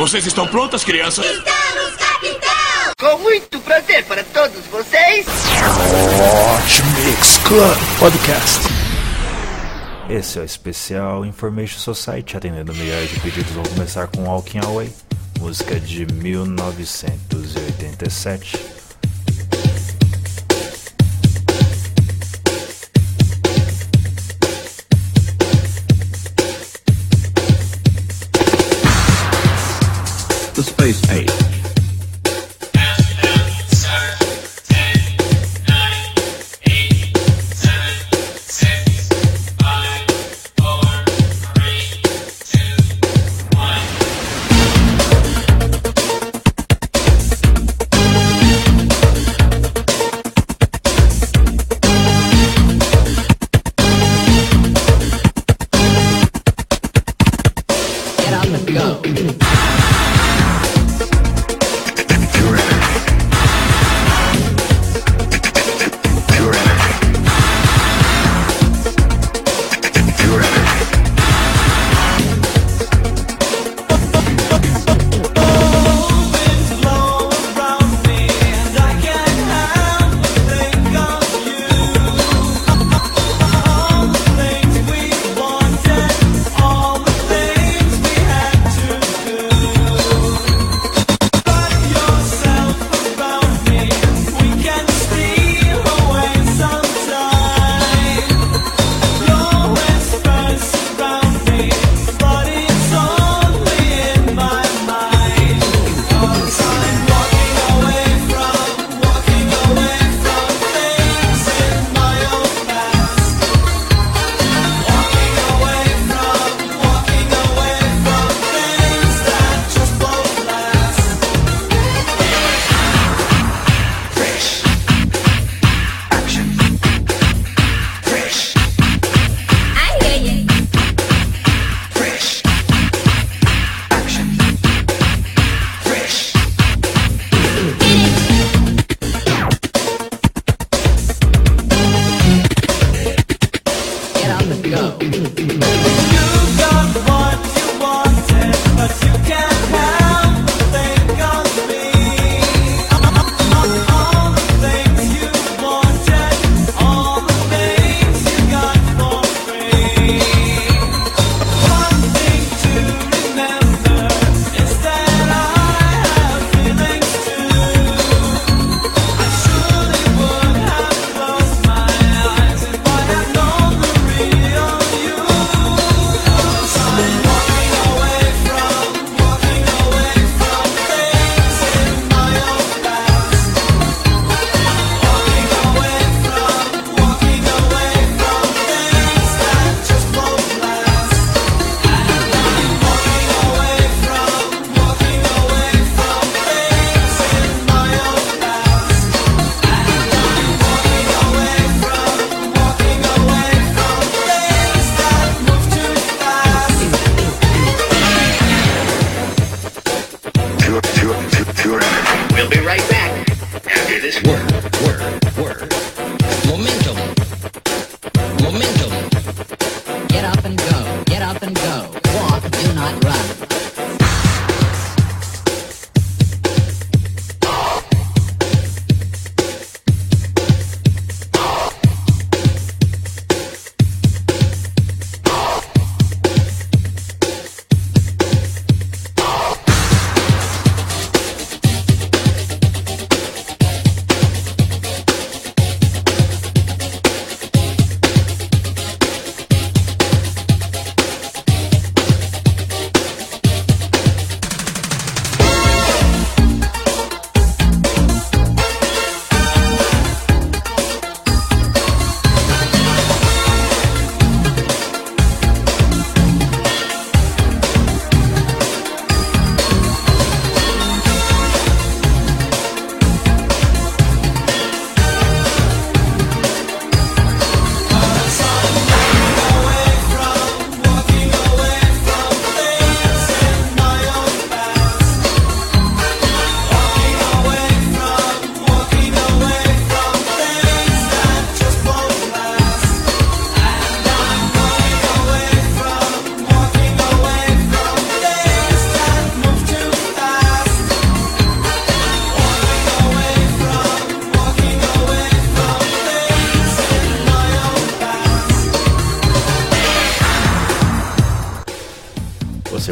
Vocês estão prontas, crianças? Estamos, capitão! Com muito prazer para todos vocês. Hot Mix Club Podcast. Esse é o especial Information Society, atendendo milhares de pedidos. Vamos começar com Walking Away, música de 1987. The Space Age.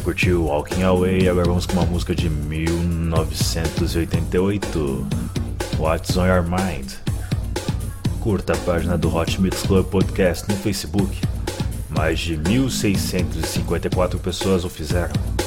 Curtiu Walking Away, agora vamos com uma música de 1988, What's on Your Mind. Curta a página do Hot Mix Club Podcast no Facebook. Mais de 1.654 pessoas o fizeram.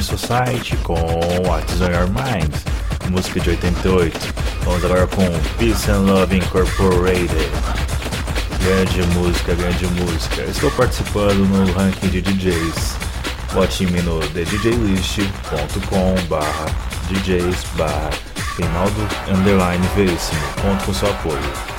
Honor Society com What's on Your Mind, música de 88. Vamos agora com Peace and Love Incorporated. Grande música, grande música. Estou participando no ranking de DJs. Vote-me no thedjlist.com/djs/final do underline veríssimo. Conto com seu apoio.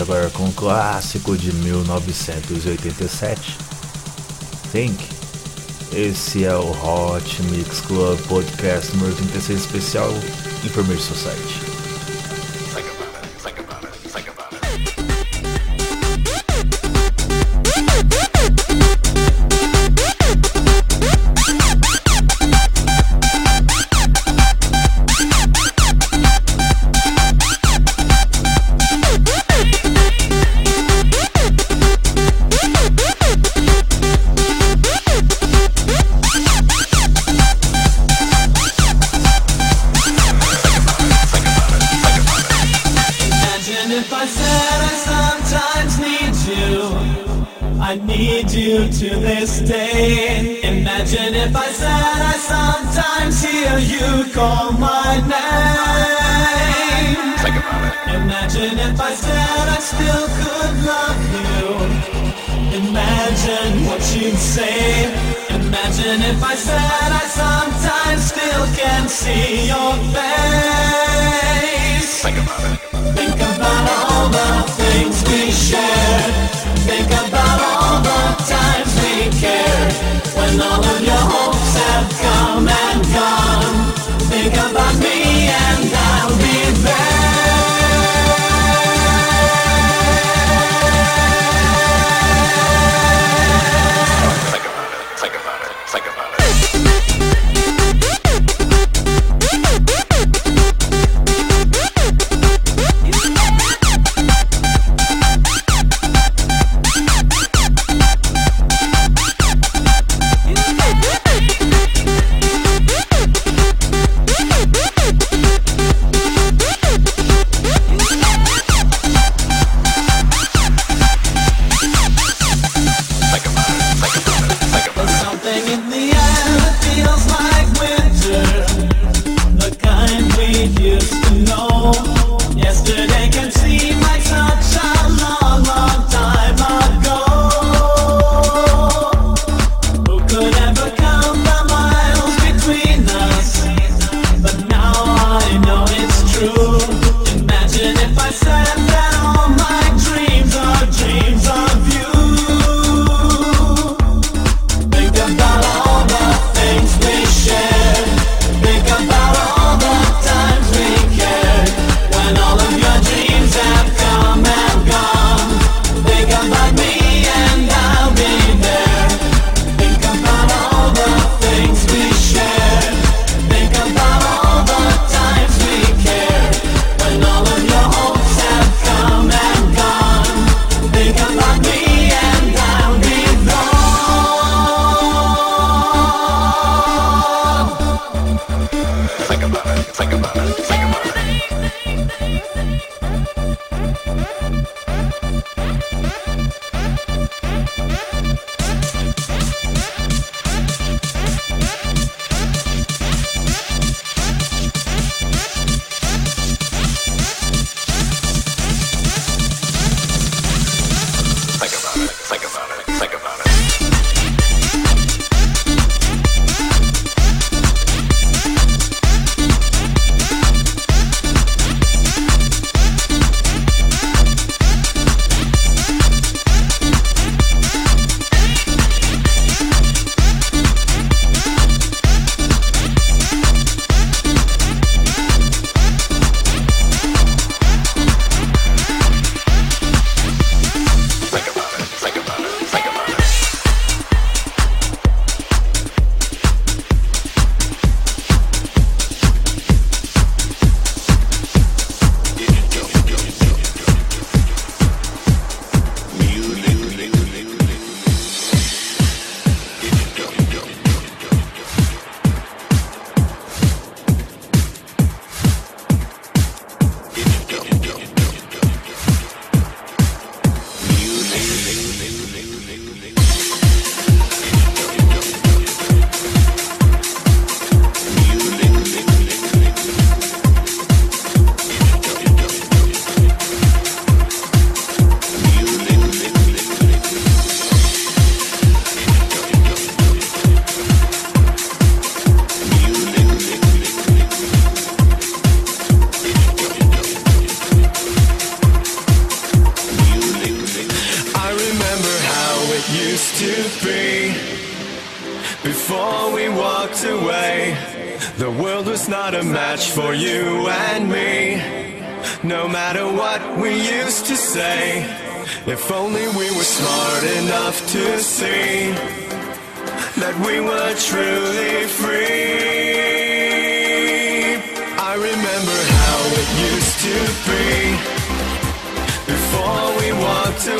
Vamos agora com um clássico de 1987. Think. Esse é o Hot Mix Club Podcast número 36 especial Information Society.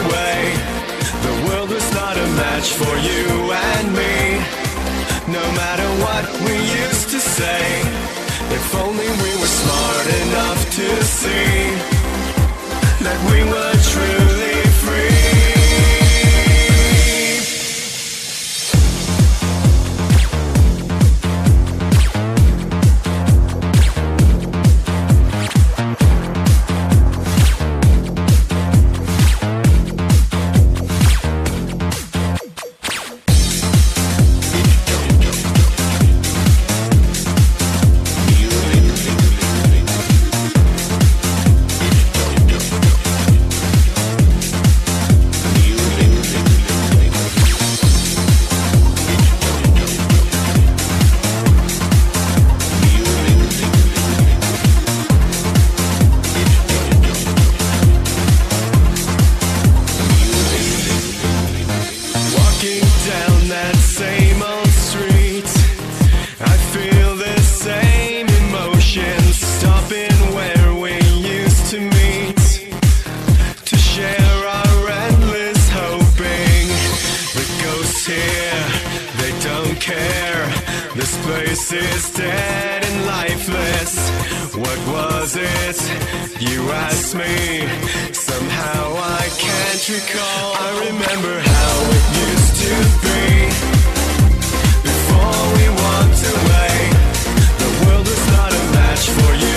away. The world was not a match for you and me. No matter what we used to say, if only we were smart enough to see that we were. You asked me, somehow I can't recall. I remember how it used to be. Before we walked away, the world was not a match for you.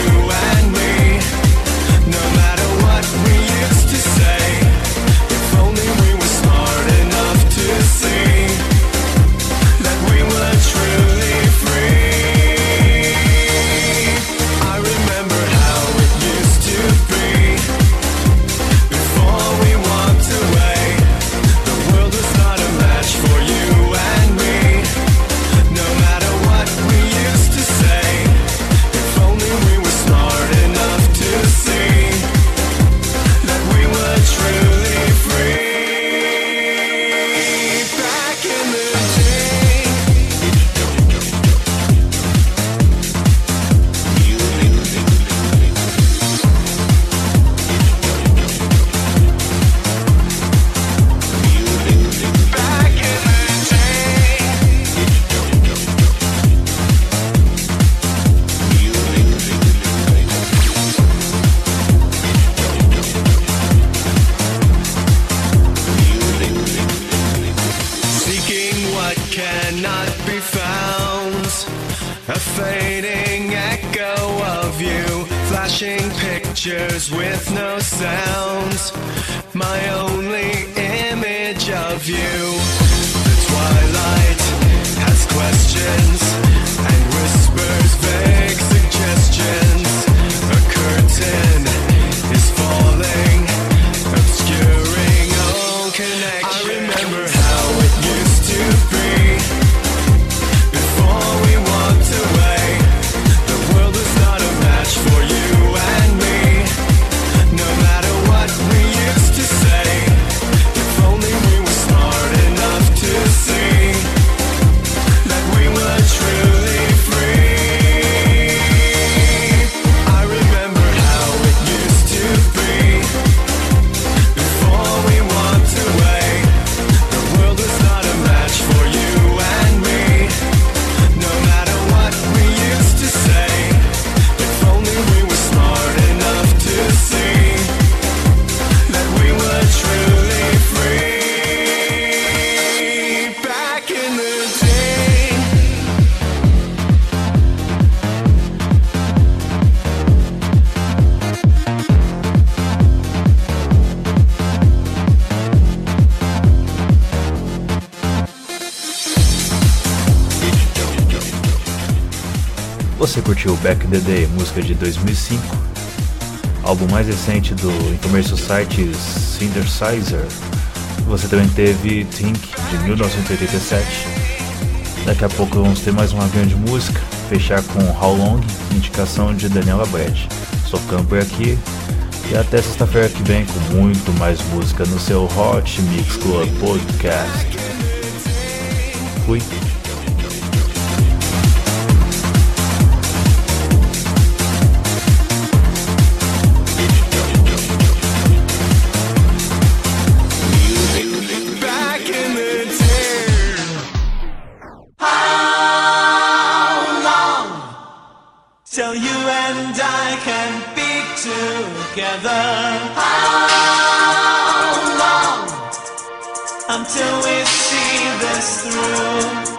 você curtiu Back in the Day, música de 2005, álbum mais recente do Infamous site Synthesizer, você também teve Think de 1987. Daqui a pouco vamos ter mais uma grande música, fechar com How Long, indicação de Daniela Brett. Sou ficando por aqui e até sexta-feira que vem com muito mais música no seu Hot Mix Club Podcast. Fui. Till you and I can be together. How long until we see this through?